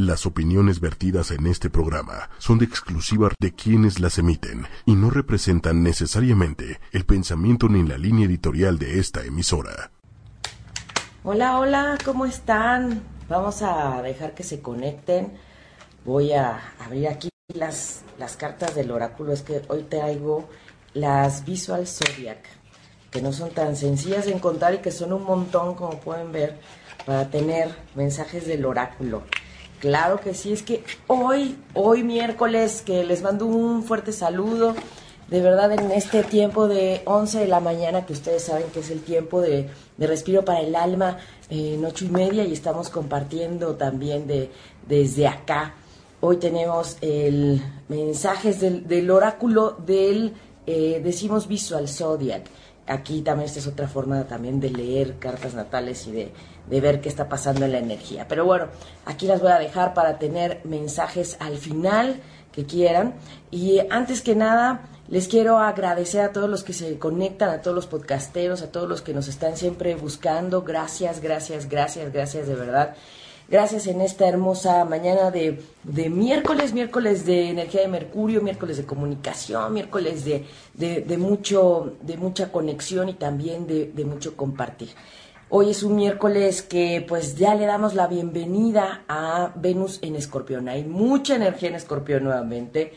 Las opiniones vertidas en este programa son de exclusiva de quienes las emiten y no representan necesariamente el pensamiento ni la línea editorial de esta emisora. Hola, hola, ¿cómo están? Vamos a dejar que se conecten. Voy a abrir aquí las, las cartas del oráculo. Es que hoy traigo las Visual Zodiac, que no son tan sencillas de encontrar y que son un montón, como pueden ver, para tener mensajes del oráculo. Claro que sí, es que hoy, hoy miércoles, que les mando un fuerte saludo, de verdad en este tiempo de 11 de la mañana, que ustedes saben que es el tiempo de, respiro para el alma, en ocho y media, y estamos compartiendo también de, desde acá. Hoy tenemos el mensajes del, oráculo del, eh, decimos Visual Zodiac. Aquí también esta es otra forma también de leer cartas natales y de de ver qué está pasando en la energía. Pero bueno, aquí las voy a dejar para tener mensajes al final que quieran. Y antes que nada, les quiero agradecer a todos los que se conectan, a todos los podcasteros, a todos los que nos están siempre buscando. Gracias, gracias, gracias, gracias de verdad. Gracias en esta hermosa mañana de, miércoles, miércoles de energía de Mercurio, miércoles de comunicación, miércoles de, de mucho, de mucha conexión y también de mucho compartir. Hoy es un miércoles que pues ya le damos la bienvenida a Venus en Escorpión. Hay mucha energía en Escorpión nuevamente.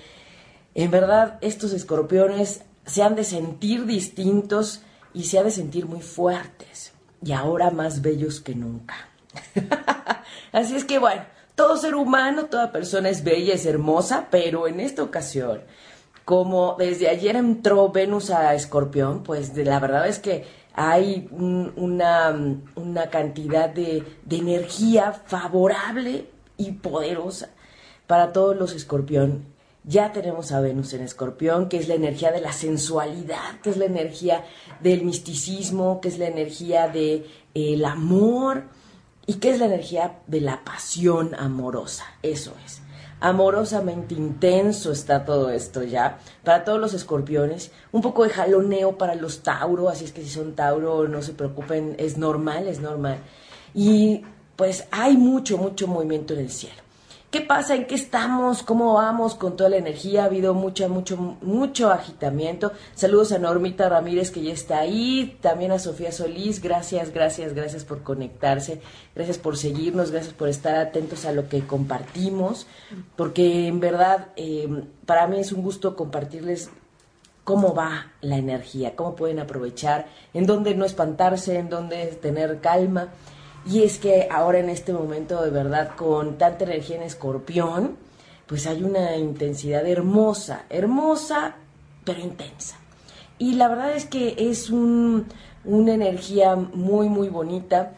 En verdad, estos escorpiones se han de sentir distintos y se han de sentir muy fuertes y ahora más bellos que nunca. Así es que bueno, todo ser humano, toda persona es bella, es hermosa, pero en esta ocasión, como desde ayer entró Venus a Escorpión, pues de la verdad es que hay una, una, cantidad de, de, energía favorable y poderosa para todos los escorpión. Ya tenemos a Venus en escorpión, que es la energía de la sensualidad, que es la energía del misticismo, que es la energía del el amor y que es la energía de la pasión amorosa. Eso es amorosamente intenso está todo esto ya. Para todos los escorpiones, un poco de jaloneo para los Tauro, así es que si son Tauro no se preocupen, es normal, es normal. Y pues hay mucho, mucho movimiento en el cielo. ¿Qué pasa? ¿En qué estamos? ¿Cómo vamos con toda la energía? Ha habido mucho, mucho, mucho agitamiento. Saludos a Normita Ramírez que ya está ahí. También a Sofía Solís. Gracias, gracias, gracias por conectarse. Gracias por seguirnos. Gracias por estar atentos a lo que compartimos. Porque en verdad eh, para mí es un gusto compartirles cómo va la energía, cómo pueden aprovechar, en dónde no espantarse, en dónde tener calma y es que ahora en este momento, de verdad, con tanta energía en escorpión, pues hay una intensidad hermosa, hermosa, pero intensa. Y la verdad es que es un, una energía muy, muy bonita.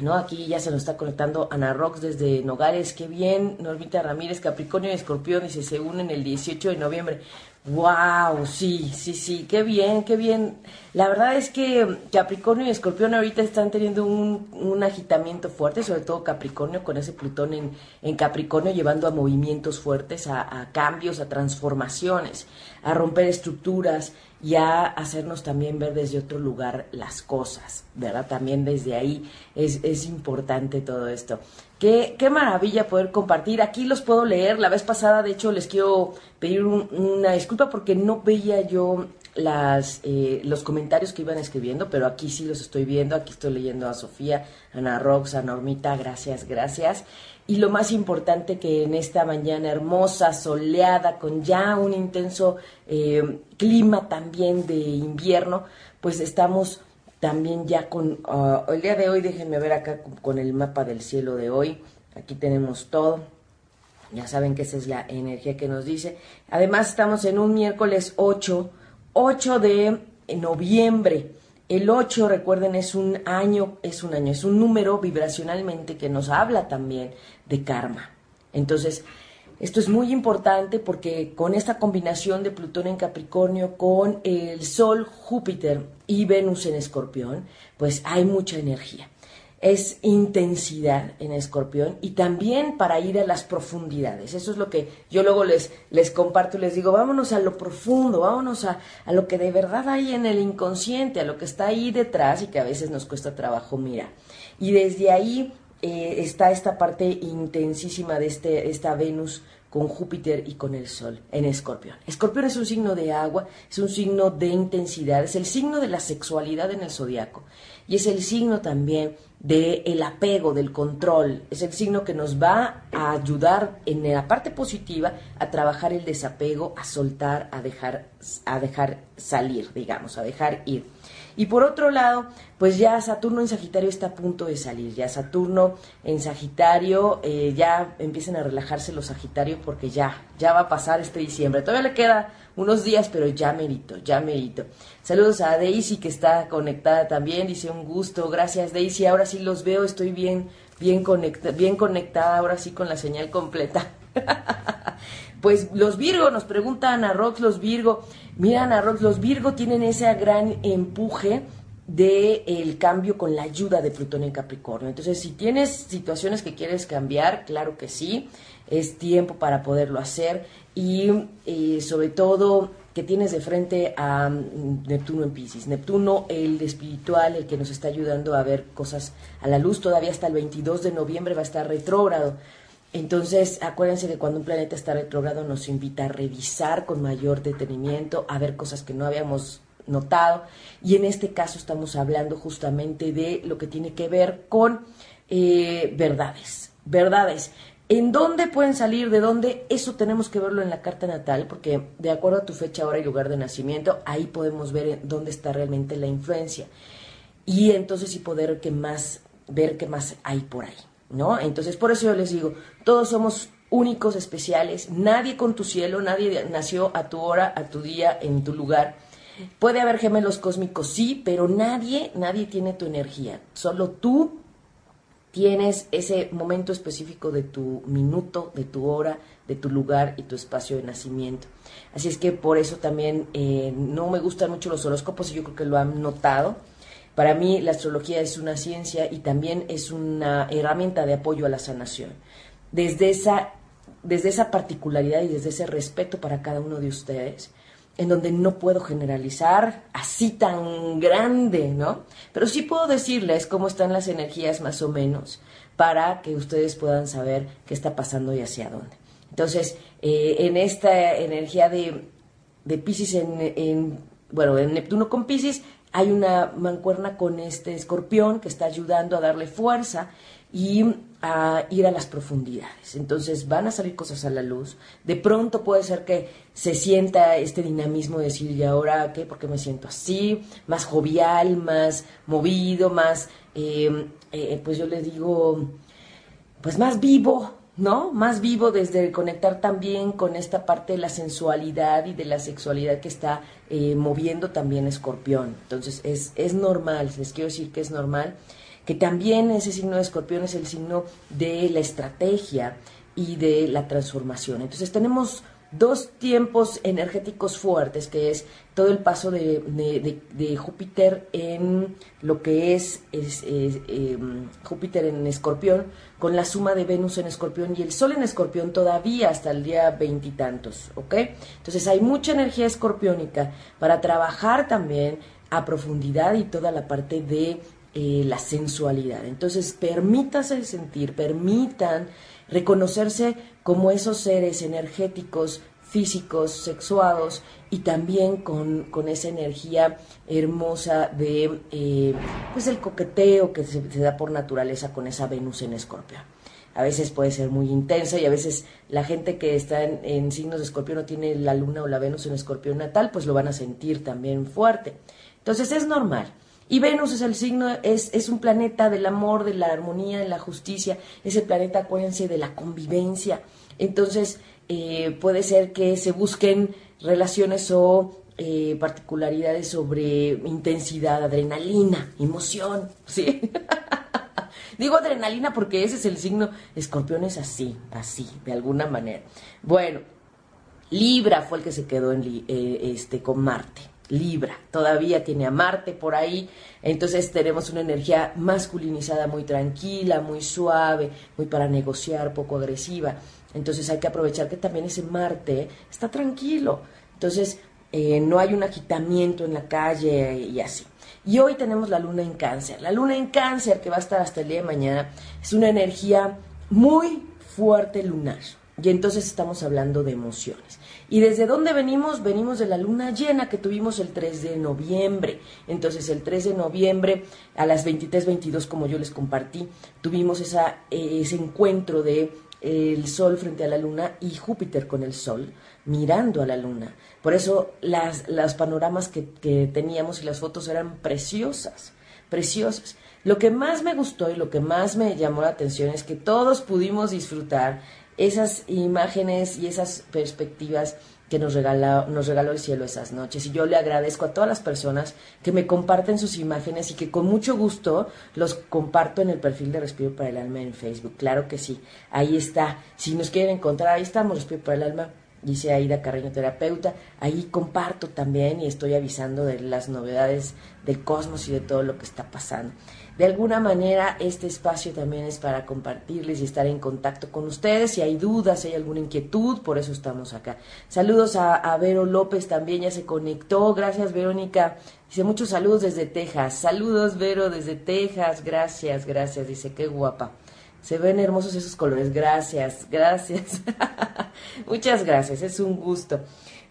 ¿no? Aquí ya se nos está conectando Ana Rox desde Nogales, qué bien. Normita Ramírez, Capricornio y Escorpión, dice, se unen el 18 de noviembre. Wow, sí, sí, sí, qué bien, qué bien. La verdad es que Capricornio y Escorpión ahorita están teniendo un, un agitamiento fuerte, sobre todo Capricornio con ese Plutón en, en Capricornio llevando a movimientos fuertes, a, a, cambios, a transformaciones, a romper estructuras y a hacernos también ver desde otro lugar las cosas, ¿verdad? También desde ahí es, es importante todo esto. Qué, maravilla poder compartir. Aquí los puedo leer. La vez pasada, de hecho, les quiero pedir una disculpa porque no veía yo las, eh, los comentarios que iban escribiendo, pero aquí sí los estoy viendo. Aquí estoy leyendo a Sofía, Ana Rox, a Normita. Gracias, gracias. Y lo más importante que en esta mañana hermosa, soleada, con ya un intenso eh, clima también de invierno, pues estamos también ya con uh, el día de hoy, déjenme ver acá con, el mapa del cielo de hoy. Aquí tenemos todo. Ya saben que esa es la energía que nos dice. Además estamos en un miércoles 8, 8 de noviembre. El 8, recuerden, es un año, es un año, es un número vibracionalmente que nos habla también de karma. Entonces, esto es muy importante porque con esta combinación de Plutón en Capricornio con el Sol, Júpiter y Venus en Escorpión, pues hay mucha energía. Es intensidad en Escorpión y también para ir a las profundidades. Eso es lo que yo luego les, les comparto y les digo, vámonos a lo profundo, vámonos a, a lo que de verdad hay en el inconsciente, a lo que está ahí detrás y que a veces nos cuesta trabajo mirar. Y desde ahí eh, está esta parte intensísima de este, esta Venus con Júpiter y con el Sol en Escorpión. Escorpión es un signo de agua, es un signo de intensidad, es el signo de la sexualidad en el zodiaco y es el signo también del el apego, del control. Es el signo que nos va a ayudar en la parte positiva a trabajar el desapego, a soltar, a dejar, a dejar salir, digamos, a dejar ir. Y por otro lado, pues ya Saturno en Sagitario está a punto de salir. Ya Saturno en Sagitario, eh, ya empiezan a relajarse los Sagitarios porque ya, ya va a pasar este diciembre. Todavía le queda unos días, pero ya merito, ya merito. Saludos a Daisy que está conectada también, dice un gusto. Gracias Daisy, ahora sí los veo, estoy bien, bien, conecta, bien conectada, ahora sí con la señal completa. pues los Virgo, nos preguntan a Rox los Virgo. Miran a Rox, los Virgo tienen ese gran empuje de el cambio con la ayuda de Plutón en Capricornio. Entonces, si tienes situaciones que quieres cambiar, claro que sí, es tiempo para poderlo hacer y eh, sobre todo que tienes de frente a mm, Neptuno en Pisces. Neptuno, el espiritual, el que nos está ayudando a ver cosas a la luz, todavía hasta el 22 de noviembre va a estar retrógrado. Entonces, acuérdense que cuando un planeta está retrógrado nos invita a revisar con mayor detenimiento, a ver cosas que no habíamos notado. Y en este caso estamos hablando justamente de lo que tiene que ver con eh, verdades. Verdades. ¿En dónde pueden salir? ¿De dónde? Eso tenemos que verlo en la carta natal, porque de acuerdo a tu fecha, hora y lugar de nacimiento, ahí podemos ver dónde está realmente la influencia. Y entonces sí poder que más, ver qué más hay por ahí. ¿no? Entonces, por eso yo les digo, todos somos únicos, especiales, nadie con tu cielo, nadie nació a tu hora, a tu día, en tu lugar. Puede haber gemelos cósmicos, sí, pero nadie, nadie tiene tu energía. Solo tú tienes ese momento específico de tu minuto, de tu hora, de tu lugar y tu espacio de nacimiento. Así es que por eso también eh, no me gustan mucho los horóscopos y yo creo que lo han notado para mí la astrología es una ciencia y también es una herramienta de apoyo a la sanación. Desde esa, desde esa particularidad y desde ese respeto para cada uno de ustedes, en donde no puedo generalizar así tan grande, ¿no? Pero sí puedo decirles cómo están las energías más o menos para que ustedes puedan saber qué está pasando y hacia dónde. Entonces, eh, en esta energía de, de Pisces en, en, bueno, en Neptuno con Pisces, hay una mancuerna con este escorpión que está ayudando a darle fuerza y a ir a las profundidades. Entonces van a salir cosas a la luz. De pronto puede ser que se sienta este dinamismo de decir, ¿y ahora qué? Porque me siento así, más jovial, más movido, más, eh, eh, pues yo le digo, pues más vivo, ¿no? Más vivo desde conectar también con esta parte de la sensualidad y de la sexualidad que está eh, moviendo también Escorpión. Entonces es, es normal, les quiero decir que es normal, que también ese signo de Escorpión es el signo de la estrategia y de la transformación. Entonces tenemos dos tiempos energéticos fuertes, que es todo el paso de, de, Júpiter en lo que es, em, Júpiter en Escorpión, con la suma de Venus en Escorpión y el Sol en Escorpión todavía hasta el día veintitantos, ¿ok? Entonces hay mucha energía escorpiónica para trabajar también a profundidad y toda la parte de eh, la sensualidad. Entonces permítase sentir, permitan reconocerse como esos seres energéticos, físicos, sexuados y también con, esa energía hermosa de eh, pues el coqueteo que se, da por naturaleza con esa Venus en Escorpio. A veces puede ser muy intensa y a veces la gente que está en, signos de Escorpio no tiene la luna o la Venus en Escorpio natal, pues lo van a sentir también fuerte. Entonces es normal. Y Venus es el signo, es, es un planeta del amor, de la armonía, de la justicia, es el planeta, acuérdense, de la convivencia. Entonces, eh, puede ser que se busquen relaciones o eh, particularidades sobre intensidad, adrenalina, emoción, ¿sí? Digo adrenalina porque ese es el signo, escorpión es así, así, de alguna manera. Bueno, Libra fue el que se quedó en, eh, este, con Marte. Libra, todavía tiene a Marte por ahí, entonces tenemos una energía masculinizada muy tranquila, muy suave, muy para negociar, poco agresiva. Entonces hay que aprovechar que también ese Marte está tranquilo. Entonces eh, no hay un agitamiento en la calle y así. Y hoy tenemos la luna en cáncer. La luna en cáncer, que va a estar hasta el día de mañana, es una energía muy fuerte lunar. Y entonces estamos hablando de emociones. ¿Y desde dónde venimos? Venimos de la luna llena que tuvimos el 3 de noviembre. Entonces el 3 de noviembre a las 23.22, como yo les compartí, tuvimos esa, eh, ese encuentro de el Sol frente a la Luna y Júpiter con el Sol mirando a la Luna. Por eso las, los panoramas que, que teníamos y las fotos eran preciosas, preciosas. Lo que más me gustó y lo que más me llamó la atención es que todos pudimos disfrutar esas imágenes y esas perspectivas que nos regaló, nos regaló el cielo esas noches. Y yo le agradezco a todas las personas que me comparten sus imágenes y que con mucho gusto los comparto en el perfil de Respiro para el Alma en Facebook. Claro que sí, ahí está. Si nos quieren encontrar, ahí estamos, Respiro para el Alma dice Aida Carreño Terapeuta. Ahí comparto también y estoy avisando de las novedades del cosmos y de todo lo que está pasando. De alguna manera, este espacio también es para compartirles y estar en contacto con ustedes. Si hay dudas, si hay alguna inquietud, por eso estamos acá. Saludos a, a Vero López, también ya se conectó. Gracias, Verónica. Dice muchos saludos desde Texas. Saludos, Vero, desde Texas. Gracias, gracias. Dice, qué guapa. Se ven hermosos esos colores. Gracias, gracias. Muchas gracias, es un gusto.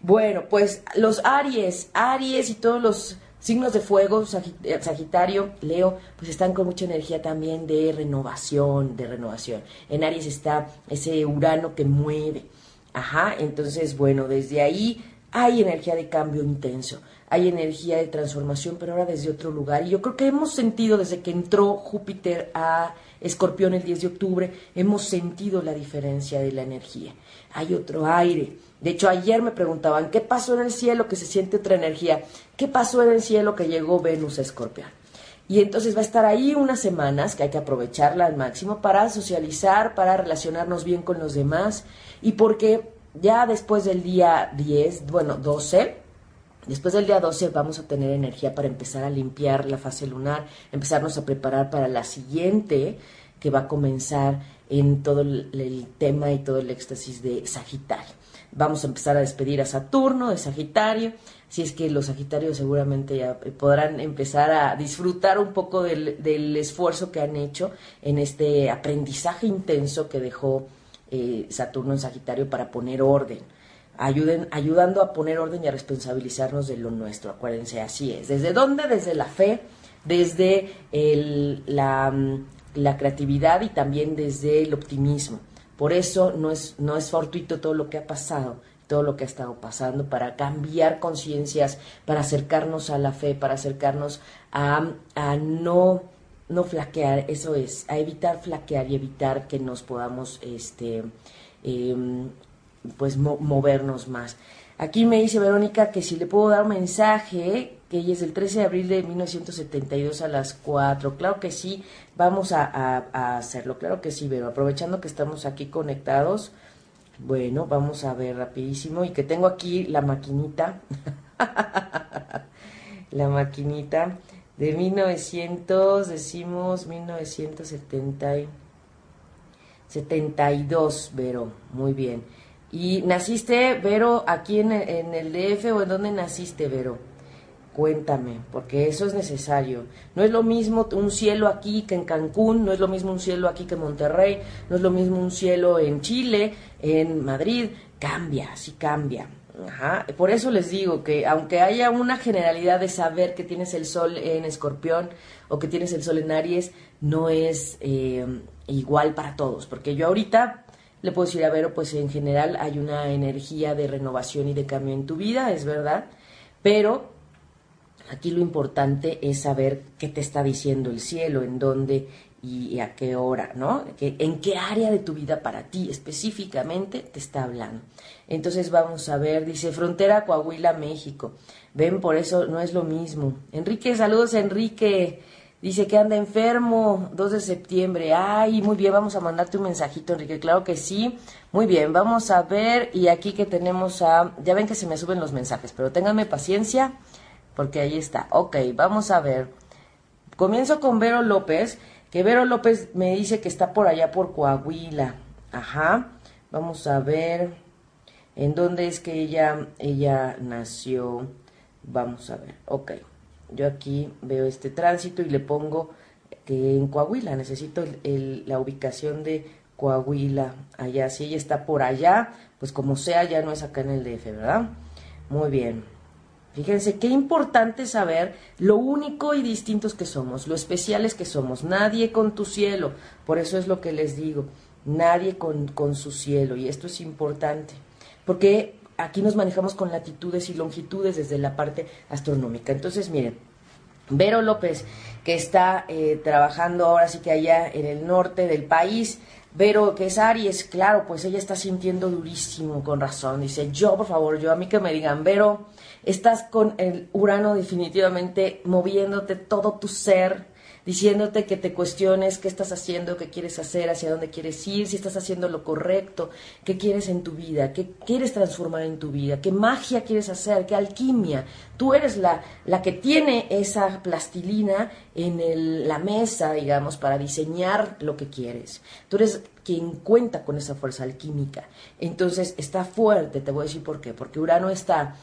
Bueno, pues los Aries, Aries y todos los signos de fuego, eh, Sagitario, Leo, pues están con mucha energía también de renovación, de renovación. En Aries está ese Urano que mueve. Ajá, entonces, bueno, desde ahí hay energía de cambio intenso, hay energía de transformación, pero ahora desde otro lugar. Y yo creo que hemos sentido desde que entró Júpiter a Escorpión el 10 de octubre, hemos sentido la diferencia de la energía. Hay otro aire. De hecho, ayer me preguntaban, ¿qué pasó en el cielo que se siente otra energía? ¿Qué pasó en el cielo que llegó Venus a Escorpión? Y entonces va a estar ahí unas semanas que hay que aprovecharla al máximo para socializar, para relacionarnos bien con los demás y porque ya después del día 10, bueno, 12, Después del día 12 vamos a tener energía para empezar a limpiar la fase lunar, empezarnos a preparar para la siguiente que va a comenzar en todo el, tema y todo el éxtasis de Sagitario. Vamos a empezar a despedir a Saturno de Sagitario, si es que los Sagitarios seguramente ya podrán empezar a disfrutar un poco del, del esfuerzo que han hecho en este aprendizaje intenso que dejó eh, Saturno en Sagitario para poner orden ayuden, ayudando a poner orden y a responsabilizarnos de lo nuestro. Acuérdense, así es. ¿Desde dónde? Desde la fe, desde la, la, creatividad y también desde el optimismo. Por eso no es, no es fortuito todo lo que ha pasado, todo lo que ha estado pasando, para cambiar conciencias, para acercarnos a la fe, para acercarnos a, a no, no flaquear, eso es, a evitar flaquear y evitar que nos podamos este, em, pues movernos más. Aquí me dice Verónica que si le puedo dar un mensaje, que es el 13 de abril de 1972 a las 4. Claro que sí, vamos a, hacerlo, claro que sí, pero aprovechando que estamos aquí conectados, bueno, vamos a ver rapidísimo y que tengo aquí la maquinita, la maquinita de 1900, decimos 1972, Vero, muy bien. ¿Y naciste, Vero, aquí en, el DF o en dónde naciste, Vero? Cuéntame, porque eso es necesario. No es lo mismo un cielo aquí que en Cancún, no es lo mismo un cielo aquí que en Monterrey, no es lo mismo un cielo en Chile, en Madrid. Cambia, sí cambia. Ajá. Por eso les digo que aunque haya una generalidad de saber que tienes el sol en escorpión o que tienes el sol en Aries, no es eh, igual para todos. Porque yo ahorita le puedo decir a Vero, pues en general hay una energía de renovación y de cambio en tu vida, es verdad, pero aquí lo importante es saber qué te está diciendo el cielo, en dónde y a qué hora, ¿no? en qué área de tu vida para ti específicamente te está hablando. Entonces vamos a ver, dice Frontera Coahuila, México. Ven, por eso no es lo mismo. Enrique, saludos Enrique. Dice que anda enfermo, 2 de septiembre. Ay, muy bien, vamos a mandarte un mensajito, Enrique. Claro que sí. Muy bien, vamos a ver. Y aquí que tenemos a... Ya ven que se me suben los mensajes, pero ténganme paciencia porque ahí está. Ok, vamos a ver. Comienzo con Vero López, que Vero López me dice que está por allá por Coahuila. Ajá. Vamos a ver en dónde es que ella, ella nació. Vamos a ver. Ok. Yo aquí veo este tránsito y le pongo que en Coahuila, necesito la ubicación de Coahuila, allá, si ella está por allá, pues como sea, ya no es acá en el DF, ¿verdad? Muy bien. Fíjense qué importante saber lo único y distintos que somos, lo especiales que somos. Nadie con tu cielo. Por eso es lo que les digo. Nadie con, con su cielo. Y esto es importante. Porque aquí nos manejamos con latitudes y longitudes desde la parte astronómica. Entonces, miren, Vero López, que está eh, trabajando ahora sí que allá en el norte del país, Vero, que es Aries, claro, pues ella está sintiendo durísimo, con razón. Dice, yo, por favor, yo a mí que me digan, Vero, estás con el Urano definitivamente moviéndote todo tu ser, diciéndote que te cuestiones qué estás haciendo, qué quieres hacer, hacia dónde quieres ir, si estás haciendo lo correcto, qué quieres en tu vida, qué quieres transformar en tu vida, qué magia quieres hacer, qué alquimia. Tú eres la, la que tiene esa plastilina en el, la mesa, digamos, para diseñar lo que quieres. Tú eres quien cuenta con esa fuerza alquímica. Entonces está fuerte, te voy a decir por qué, porque Urano está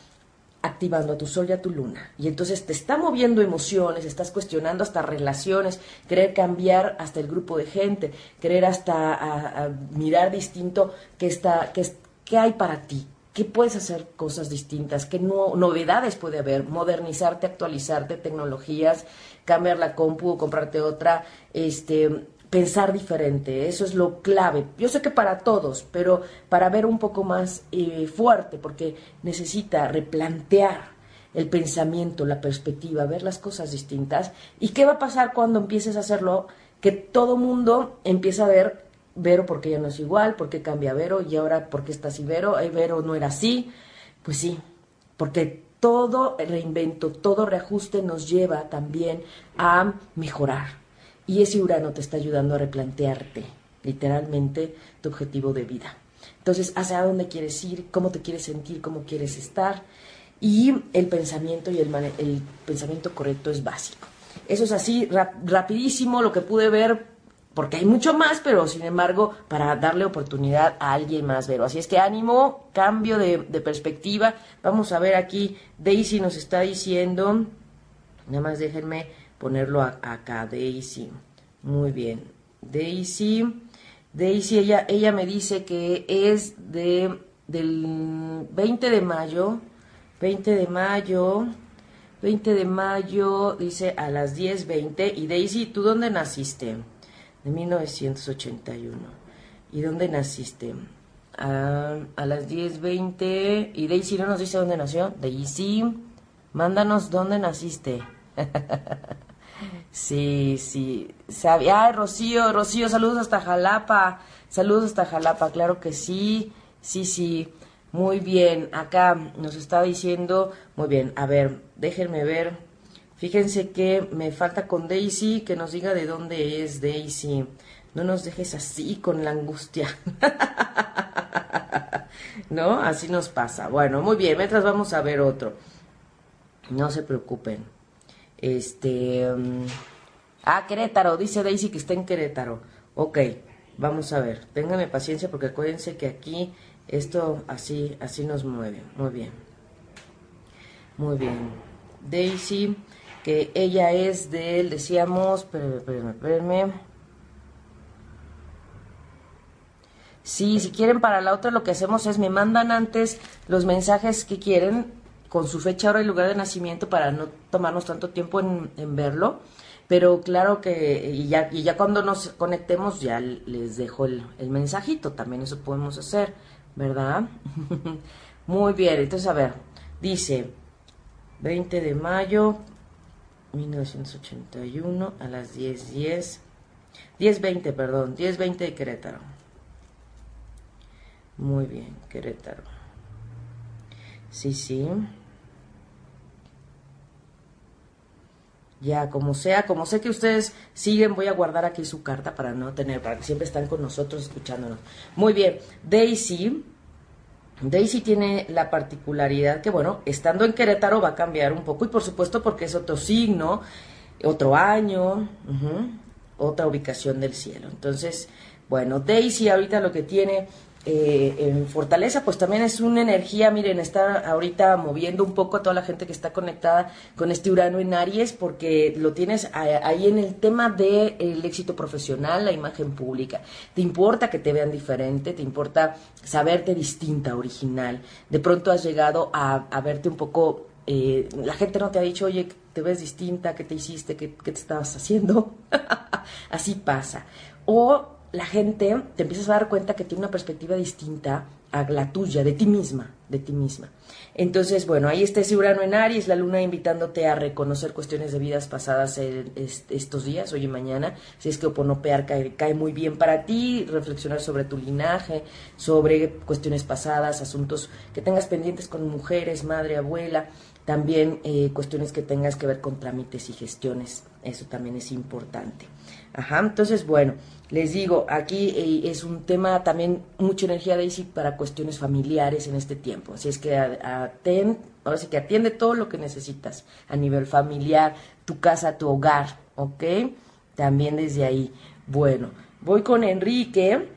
activando a tu sol y a tu luna. Y entonces te está moviendo emociones, estás cuestionando hasta relaciones, querer cambiar hasta el grupo de gente, querer hasta mirar distinto qué, está, qué, qué hay para ti, qué puedes hacer cosas distintas, qué novedades puede haber, modernizarte, actualizarte, tecnologías, cambiar la compu, comprarte otra, este, pensar diferente, eso es lo clave. Yo sé que para todos, pero para ver un poco más eh, fuerte, porque necesita replantear el pensamiento, la perspectiva, ver las cosas distintas. ¿Y qué va a pasar cuando empieces a hacerlo? Que todo mundo empieza a ver Vero porque ya no es igual, porque cambia Vero y ahora porque está así Vero, Vero no era así. Pues sí, porque todo reinvento, todo reajuste nos lleva también a mejorar y ese Urano te está ayudando a replantearte literalmente tu objetivo de vida. Entonces, hacia dónde quieres ir, cómo te quieres sentir, cómo quieres estar. Y el pensamiento y el, pensamiento correcto es básico. Eso es así, rapidísimo, lo que pude ver, porque hay mucho más, pero sin embargo, para darle oportunidad a alguien más, Vero. Así es que ánimo, cambio de, de perspectiva. Vamos a ver aquí, Daisy nos está diciendo, nada más déjenme ponerlo acá, Daisy. Muy bien. Daisy, Daisy, ella, ella me dice que es de del 20 de mayo, 20 de mayo, 20 de mayo, dice a las 10.20. Y Daisy, ¿tú dónde naciste? De 1981. ¿Y dónde naciste? A, a las 10.20. Y Daisy no nos dice dónde nació. Daisy, mándanos dónde naciste. Sí, sí. Ay, Rocío, Rocío, saludos hasta Jalapa. Saludos hasta Jalapa, claro que sí. Sí, sí. Muy bien. Acá nos está diciendo, muy bien, a ver, déjenme ver. Fíjense que me falta con Daisy que nos diga de dónde es Daisy. No nos dejes así con la angustia. ¿No? Así nos pasa. Bueno, muy bien, mientras vamos a ver otro. No se preocupen. Este. Mm, ah, Querétaro, dice Daisy que está en Querétaro. Ok, vamos a ver. Ténganme paciencia porque acuérdense que aquí esto así, así nos mueve. Muy bien. Muy bien. Daisy, que ella es del, decíamos, espérenme, espérenme, espérenme. Sí, si quieren para la otra lo que hacemos es me mandan antes los mensajes que quieren con su fecha, hora y lugar de nacimiento para no tomarnos tanto tiempo en, verlo. Pero claro que, y ya, y ya cuando nos conectemos, ya les dejo el, mensajito, también eso podemos hacer, ¿verdad? Muy bien, entonces a ver, dice 20 de mayo 1981 a las 10.10, 10, 10.20, perdón, 10.20 de Querétaro. Muy bien, Querétaro. Sí, sí. Ya como sea, como sé que ustedes siguen, voy a guardar aquí su carta para no tener, para que siempre están con nosotros escuchándonos. Muy bien, Daisy, Daisy tiene la particularidad que, bueno, estando en Querétaro va a cambiar un poco y por supuesto porque es otro signo, otro año, otra ubicación del cielo. Entonces, bueno, Daisy ahorita lo que tiene eh, en Fortaleza, pues también es una energía, miren, está ahorita moviendo un poco a toda la gente que está conectada con este Urano en Aries, porque lo tienes ahí en el tema del éxito profesional, la imagen pública. Te importa que te vean diferente, te importa saberte distinta, original. De pronto has llegado a, verte un poco, eh, la gente no te ha dicho, oye, te ves distinta, ¿qué te hiciste? ¿Qué, qué te estabas haciendo? Así pasa. O la gente te empiezas a dar cuenta que tiene una perspectiva distinta a la tuya, de ti misma, de ti misma. Entonces, bueno, ahí está ese Urano en Aries, la luna invitándote a reconocer cuestiones de vidas pasadas estos días, hoy y mañana. Si es que Oponopear cae, cae muy bien para ti, reflexionar sobre tu linaje, sobre cuestiones pasadas, asuntos que tengas pendientes con mujeres, madre, abuela, también eh, cuestiones que tengas que ver con trámites y gestiones. Eso también es importante. Ajá, entonces, bueno, les digo, aquí eh, es un tema también, mucha energía Daisy para cuestiones familiares en este tiempo. Así es que ahora sí que atiende todo lo que necesitas a nivel familiar, tu casa, tu hogar, ¿ok? También desde ahí. Bueno, voy con Enrique.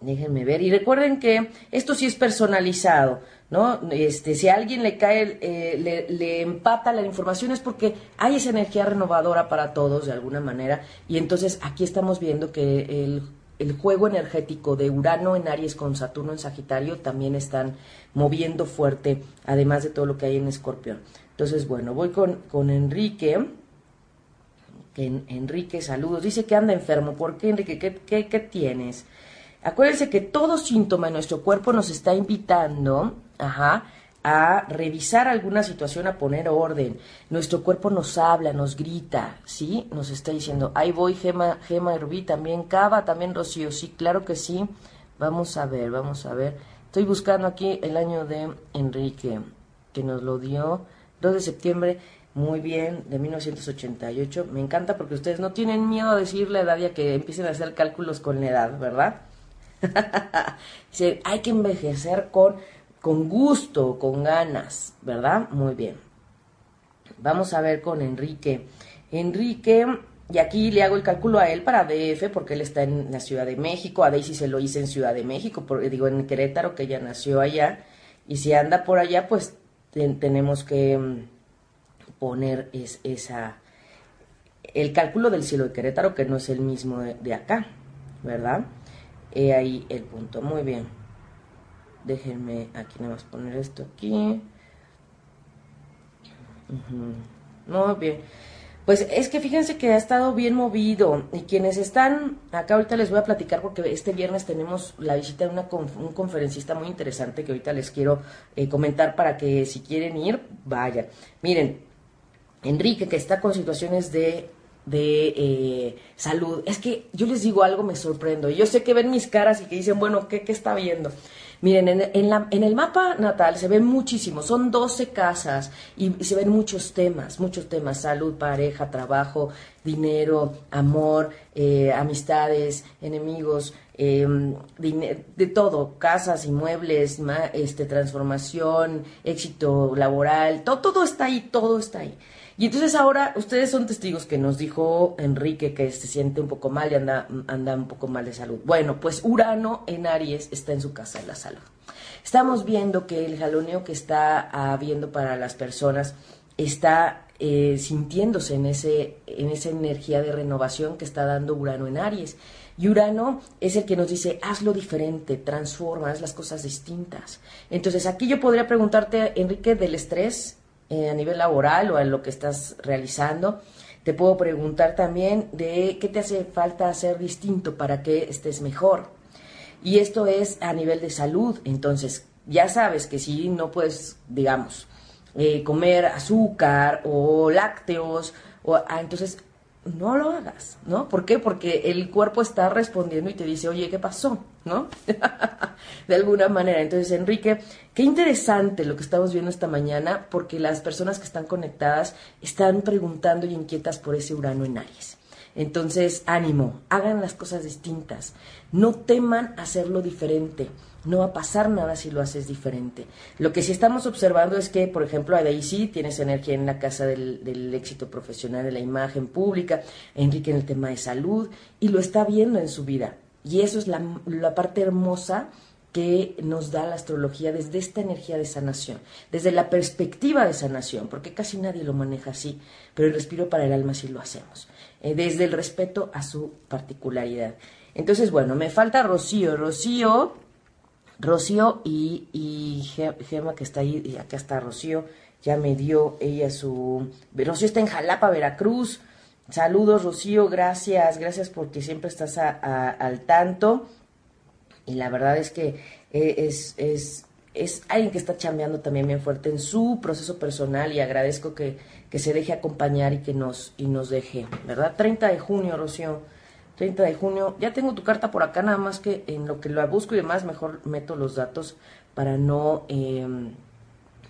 Déjenme ver. Y recuerden que esto sí es personalizado. ¿No? Este, si a alguien le cae, eh, le, empata la información es porque hay esa energía renovadora para todos de alguna manera y entonces aquí estamos viendo que el, juego energético de Urano en Aries con Saturno en Sagitario también están moviendo fuerte, además de todo lo que hay en Escorpión. Entonces, bueno, voy con, con Enrique. Enrique, saludos. Dice que anda enfermo. ¿Por qué, Enrique? ¿Qué, qué, qué tienes? Acuérdense que todo síntoma en nuestro cuerpo nos está invitando ajá, a revisar alguna situación, a poner orden. Nuestro cuerpo nos habla, nos grita, ¿sí? Nos está diciendo, ahí voy, Gema, Gema Herbí, también Cava, también Rocío, sí, claro que sí. Vamos a ver, vamos a ver. Estoy buscando aquí el año de Enrique, que nos lo dio 2 de septiembre, muy bien, de 1988. Me encanta porque ustedes no tienen miedo a decir la edad ya que empiecen a hacer cálculos con la edad, ¿verdad? hay que envejecer con, con gusto, con ganas, ¿verdad? Muy bien. Vamos a ver con Enrique. Enrique, y aquí le hago el cálculo a él para DF, porque él está en la Ciudad de México. A Daisy se lo hice en Ciudad de México, porque digo en Querétaro, que ella nació allá. Y si anda por allá, pues tenemos que mm, poner es, esa el cálculo del cielo de Querétaro, que no es el mismo de acá, ¿verdad? He ahí el punto. Muy bien. Déjenme aquí nada más poner esto aquí. Muy bien. Pues es que fíjense que ha estado bien movido y quienes están acá ahorita les voy a platicar porque este viernes tenemos la visita de una un conferencista muy interesante que ahorita les quiero eh, comentar para que si quieren ir, vayan. Miren, Enrique que está con situaciones de de eh, salud. Es que yo les digo algo, me sorprendo. Yo sé que ven mis caras y que dicen, bueno, ¿qué, qué está viendo? Miren, en, en, la, en, el mapa natal se ven muchísimos, son 12 casas y, se ven muchos temas, muchos temas, salud, pareja, trabajo, dinero, amor, eh, amistades, enemigos, em, de todo, casas, inmuebles, este, transformación, éxito laboral, todo, todo está ahí, todo está ahí. Y entonces ahora ustedes son testigos que nos dijo Enrique que se siente un poco mal y anda, anda un poco mal de salud. Bueno, pues Urano en Aries está en su casa de la salud. Estamos viendo que el jaloneo que está habiendo para las personas está eh, sintiéndose en, ese, en esa energía de renovación que está dando Urano en Aries. Y Urano es el que nos dice, hazlo diferente, transforma, haz las cosas distintas. Entonces aquí yo podría preguntarte, Enrique, del estrés, eh, a nivel laboral o en lo que estás realizando. Te puedo preguntar también de qué te hace falta hacer distinto para que estés mejor. Y esto es a nivel de salud. Entonces, ya sabes que si no puedes, digamos, eh, comer azúcar o lácteos, o, ah, entonces no lo hagas, ¿no? ¿Por qué? Porque el cuerpo está respondiendo y te dice, oye, ¿qué pasó? ¿No? de alguna manera. Entonces, Enrique, qué interesante lo que estamos viendo esta mañana, porque las personas que están conectadas están preguntando y inquietas por ese Urano en Aries. Entonces, ánimo, hagan las cosas distintas, no teman hacerlo diferente. No va a pasar nada si lo haces diferente. Lo que sí estamos observando es que, por ejemplo, a Daisy tienes energía en la casa del, éxito profesional, de la imagen pública, Enrique en el tema de salud, y lo está viendo en su vida. Y eso es la, la parte hermosa que nos da la astrología desde esta energía de sanación, desde la perspectiva de sanación, porque casi nadie lo maneja así, pero el respiro para el alma sí lo hacemos, eh, desde el respeto a su particularidad. Entonces, bueno, me falta Rocío, Rocío, Rocío y, y Gema que está ahí, y acá está Rocío, ya me dio ella su... Rocío está en Jalapa, Veracruz. Saludos, Rocío, gracias, gracias porque siempre estás al tanto y la verdad es que eh, es, es, es, alguien que está chambeando también bien fuerte en su proceso personal y agradezco que, que, se deje acompañar y que nos, y nos deje, ¿verdad? 30 de junio, Rocío, 30 de junio, ya tengo tu carta por acá, nada más que en lo que la busco y demás, mejor meto los datos para no, em,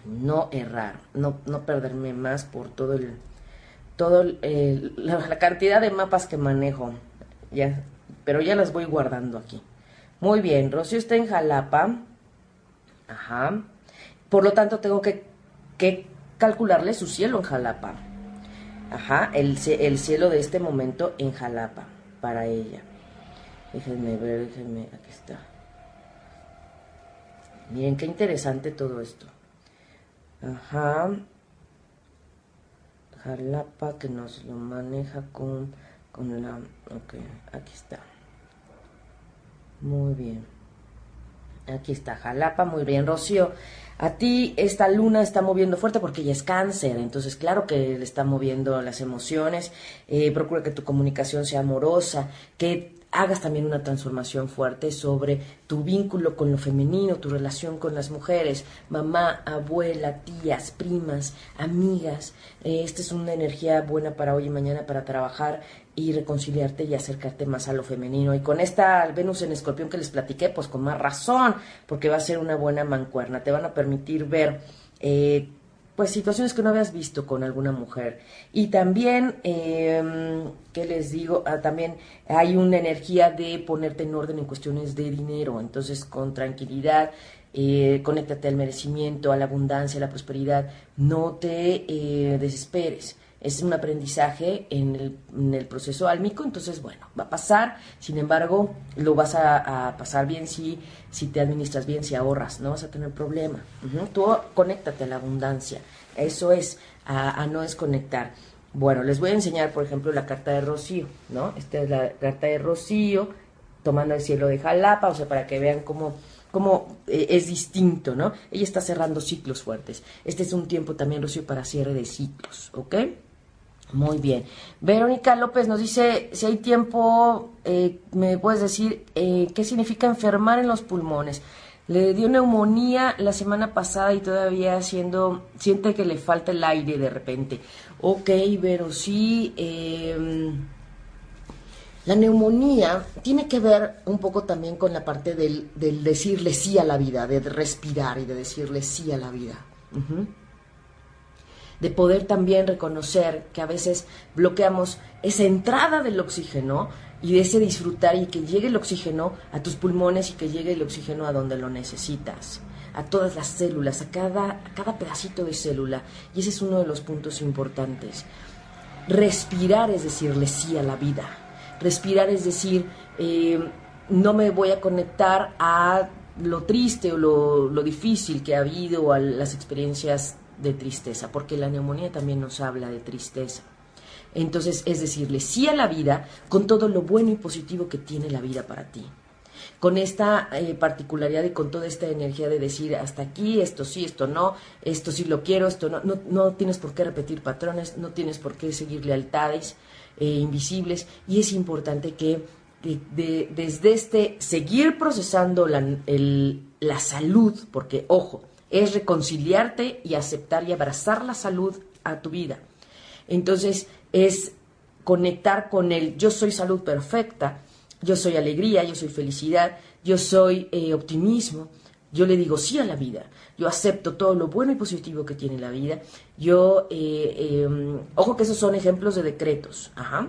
no errar, no, no perderme más por todo el, todo la, la cantidad de mapas que manejo, ya, pero ya las voy guardando aquí. Muy bien, Rocío está en Jalapa. Ajá. Por lo tanto, tengo que, calcularle su cielo en Jalapa. Ajá, el, el, cielo de este momento en Jalapa, para ella. Déjenme ver, déjenme, aquí está. Miren, qué interesante todo esto. Ajá. Jalapa que nos lo maneja con, con la... Ok, aquí está. Muy bien. Aquí está Jalapa, muy bien, Rocío. A ti esta luna está moviendo fuerte porque ella es cáncer, entonces claro que le está moviendo las emociones. Eh, procura que tu comunicación sea amorosa, que hagas también una transformación fuerte sobre tu vínculo con lo femenino, tu relación con las mujeres, mamá, abuela, tías, primas, amigas. Eh, esta es una energía buena para hoy y mañana para trabajar y reconciliarte y acercarte más a lo femenino. Y con esta Venus en Escorpión que les platiqué, pues con más razón, porque va a ser una buena mancuerna. Te van a permitir ver eh, pues situaciones que no habías visto con alguna mujer. Y también, eh, ¿qué les digo? Ah, también hay una energía de ponerte en orden en cuestiones de dinero. Entonces, con tranquilidad, eh, conéctate al merecimiento, a la abundancia, a la prosperidad. No te eh, desesperes es un aprendizaje en el, en el, proceso álmico, entonces bueno, va a pasar, sin embargo, lo vas a, pasar bien si, si te administras bien, si ahorras, no vas a tener problema. Tú conéctate a la abundancia, eso es, a, no desconectar. Bueno, les voy a enseñar, por ejemplo, la carta de Rocío, ¿no? Esta es la carta de Rocío, tomando el cielo de Jalapa, o sea, para que vean cómo cómo eh, es distinto, ¿no? Ella está cerrando ciclos fuertes. Este es un tiempo también, Rocío, para cierre de ciclos, ¿ok? Muy bien. Verónica López nos dice, si hay tiempo, eh, ¿me puedes decir eh, qué significa enfermar en los pulmones? Le dio neumonía la semana pasada y todavía siendo, siente que le falta el aire de repente. Ok, pero sí, em, la neumonía tiene que ver un poco también con la parte del, decirle sí a la vida, de respirar y de decirle sí a la vida de poder también reconocer que a veces bloqueamos esa entrada del oxígeno y de ese disfrutar y que llegue el oxígeno a tus pulmones y que llegue el oxígeno a donde lo necesitas, a todas las células, a cada, cada pedacito de célula. Y ese es uno de los puntos importantes. Respirar es decirle sí a la vida. Respirar es decir, eh, no me voy a conectar a lo triste o lo, lo difícil que ha habido, o a las experiencias de tristeza, porque la neumonía también nos habla de tristeza. Entonces, es decirle sí a la vida con todo lo bueno y positivo que tiene la vida para ti. Con esta eh, particularidad y con toda esta energía de decir hasta aquí, esto sí, esto no, esto sí lo quiero, esto no, no, tienes por qué repetir patrones, no tienes por qué seguir lealtades eh, invisibles y es importante que desde este seguir procesando la, la salud, porque ojo, es reconciliarte y aceptar y abrazar la salud a tu vida. Entonces es conectar con el yo soy salud perfecta, yo soy alegría, yo soy felicidad, yo soy eh, optimismo, yo le digo sí a la vida, yo acepto todo lo bueno y positivo que tiene la vida, yo, eh, em, ojo que esos son ejemplos de decretos, ajá,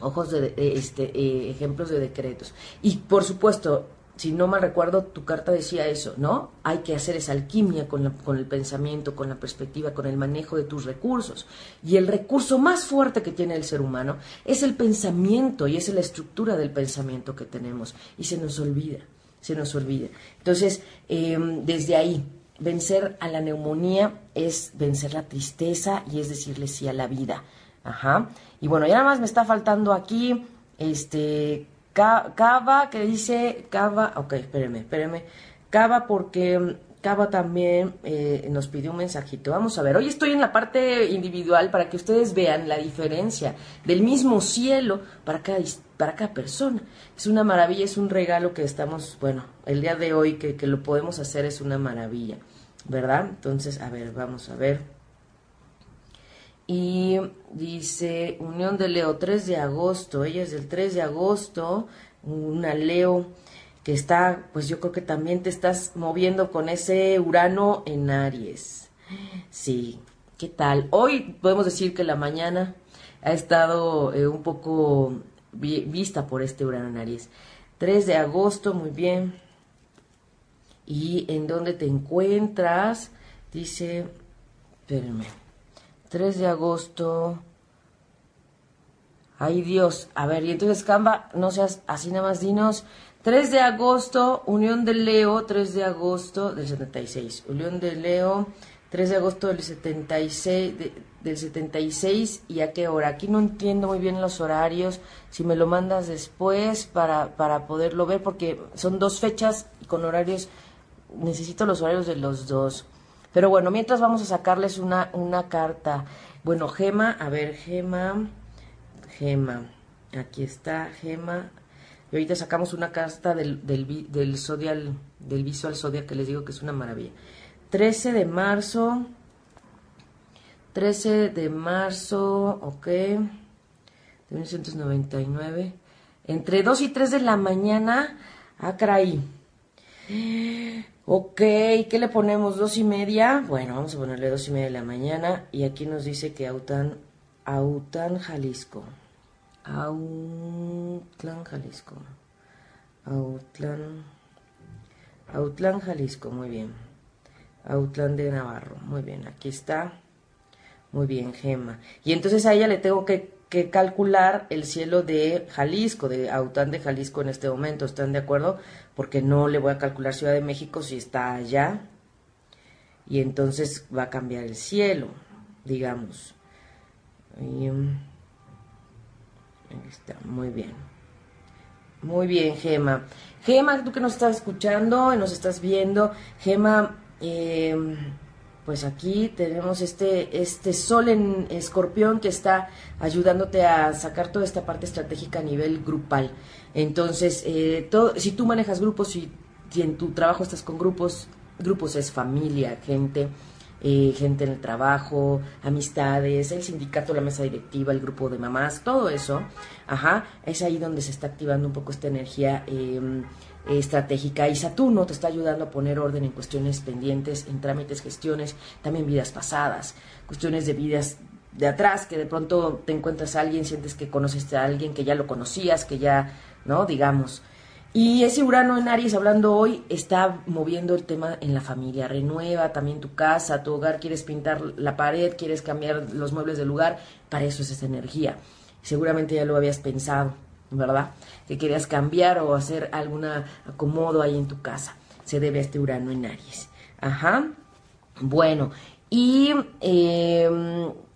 ojos de, este, eh, ejemplos de decretos. Y por supuesto, si no mal recuerdo, tu carta decía eso, ¿no? Hay que hacer esa alquimia con, con, el pensamiento, con la perspectiva, con el manejo de tus recursos. Y el recurso más fuerte que tiene el ser humano es el pensamiento y es la estructura del pensamiento que tenemos. Y se nos olvida, se nos olvida. Entonces, em, desde ahí, vencer a la neumonía es vencer la tristeza y es decirle sí a la vida. Ajá. Y bueno, ya nada más me está faltando aquí, este, Cava, que dice Cava, ok, espéreme, espéreme. Cava porque Cava también eh, nos pidió un mensajito. Vamos a ver, hoy estoy en la parte individual para que ustedes vean la diferencia del mismo cielo para cada, para cada persona. Es una maravilla, es un regalo que estamos, bueno, el día de hoy que, que lo podemos hacer es una maravilla, ¿verdad? Entonces, a ver, vamos a ver. Y dice Unión de Leo, 3 de agosto. Ella es del 3 de agosto, una Leo que está, pues yo creo que también te estás moviendo con ese Urano en Aries. Sí, ¿qué tal? Hoy podemos decir que la mañana ha estado eh, un poco vista por este Urano en Aries. 3 de agosto, muy bien. ¿Y en dónde te encuentras? Dice, espérenme. 3 de agosto. Ay Dios, a ver, y entonces Camba, no seas así nada más, dinos. 3 de agosto, Unión de Leo, 3 de agosto del 76. Unión de Leo, 3 de agosto del 76, del 76 y a qué hora. Aquí no entiendo muy bien los horarios. Si me lo mandas después para, para poderlo ver, porque son dos fechas con horarios, necesito los horarios de los dos. Pero bueno, mientras vamos a sacarles una, una carta. Bueno, Gema, a ver, Gema, Gema, aquí está Gema. Y ahorita sacamos una carta del, del, del Zodial, del Visual Zodiac, que les digo que es una maravilla. 13 de marzo, 13 de marzo, ok, de 1999. Entre 2 y 3 de la mañana, ah, caray. Ok, ¿qué le ponemos? ¿Dos y media? Bueno, vamos a ponerle dos y media de la mañana. Y aquí nos dice que Aután, Aután, Jalisco. Autlán, Jalisco. Autlán, Autlán, Jalisco, muy bien. Autlán de Navarro, muy bien, aquí está. Muy bien, Gema. Y entonces a ella le tengo que, que calcular el cielo de Jalisco, de Aután de Jalisco en este momento. ¿Están de acuerdo? porque no le voy a calcular Ciudad de México si está allá y entonces va a cambiar el cielo, digamos. Um, ahí está, muy bien. Muy bien, Gema. Gema, tú que nos estás escuchando y nos estás viendo, Gema, em, pues aquí tenemos este, este sol en escorpión que está ayudándote a sacar toda esta parte estratégica a nivel grupal. Entonces, eh, todo, si tú manejas grupos, si, en tu trabajo estás con grupos, grupos es familia, gente, eh, gente en el trabajo, amistades, el sindicato, la mesa directiva, el grupo de mamás, todo eso, ajá, es ahí donde se está activando un poco esta energía estratégica y Saturno te está ayudando a poner orden en cuestiones pendientes, en trámites, gestiones, también vidas pasadas, cuestiones de vidas de atrás, que de pronto te encuentras a alguien, sientes que conoces a alguien, que ya lo conocías, que ya ¿no? Digamos. Y ese Urano en Aries, hablando hoy, está moviendo el tema en la familia. Renueva también tu casa, tu hogar, quieres pintar la pared, quieres cambiar los muebles del lugar. Para eso es esa energía. Seguramente ya lo habías pensado, ¿verdad? Que querías cambiar o hacer algún acomodo ahí en tu casa. Se debe a este Urano en Aries. Ajá. Bueno, y eh,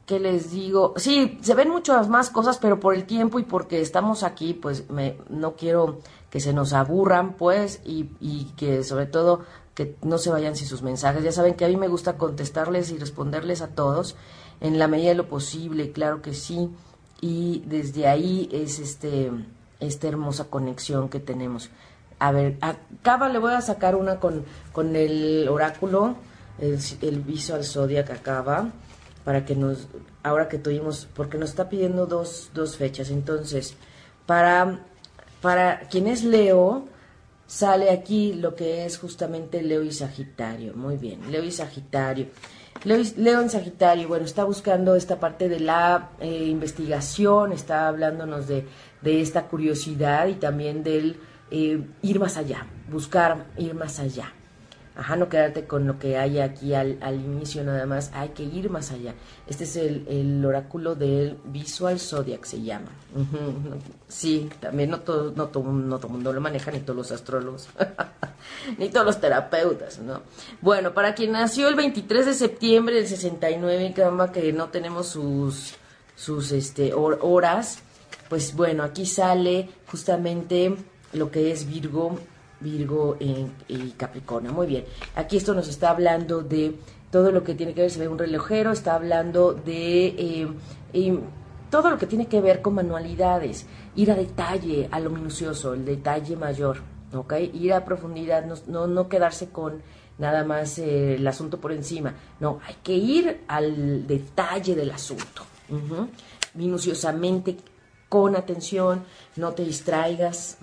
¿qué les digo? Sí, se ven muchas más cosas, pero por el tiempo y porque estamos aquí, pues me, no quiero que se nos aburran, pues, y, y que sobre todo que no se vayan sin sus mensajes. Ya saben que a mí me gusta contestarles y responderles a todos en la medida de lo posible, claro que sí. Y desde ahí es este esta hermosa conexión que tenemos. A ver, acaba le voy a sacar una con, con el oráculo, el, el Visual Zodiac acaba para que nos, ahora que tuvimos, porque nos está pidiendo dos, dos fechas. Entonces, para, para quien es Leo, sale aquí lo que es justamente Leo y Sagitario. Muy bien, Leo y Sagitario. Leo, Leo en Sagitario, bueno, está buscando esta parte de la eh, investigación, está hablándonos de, de esta curiosidad y también del eh, ir más allá, buscar ir más allá. Ajá, no quedarte con lo que hay aquí al, inicio nada más, hay que ir más allá. Este es el, oráculo del Visual Zodiac, se llama. Sí, también no todo, no, todo, no todo mundo lo maneja, ni todos los astrólogos, ni todos los terapeutas, ¿no? Bueno, para quien nació el 23 de septiembre del 69, que no tenemos sus, sus este, horas, pues bueno, aquí sale justamente lo que es Virgo Virgo y Capricornio. Muy bien, aquí esto nos está hablando de todo lo que tiene que ver, se ve un relojero, está hablando de eh, eh, todo lo que tiene que ver con manualidades, ir a detalle, a lo minucioso, el detalle mayor, ¿ok? Ir a profundidad, no, no, quedarse con nada más eh, el asunto por encima, no, hay que ir al detalle del asunto, minuciosamente, con atención, no te distraigas,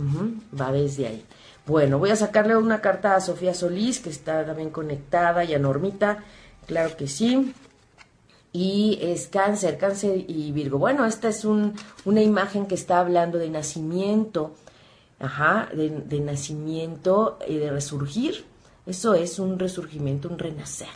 va desde ahí. Bueno, voy a sacarle una carta a Sofía Solís, que está también conectada, y a Normita, claro que sí. Y es cáncer, cáncer y Virgo. Bueno, esta es una imagen que está hablando de nacimiento, ajá, de, nacimiento y de resurgir. Eso es un resurgimiento, un renacer.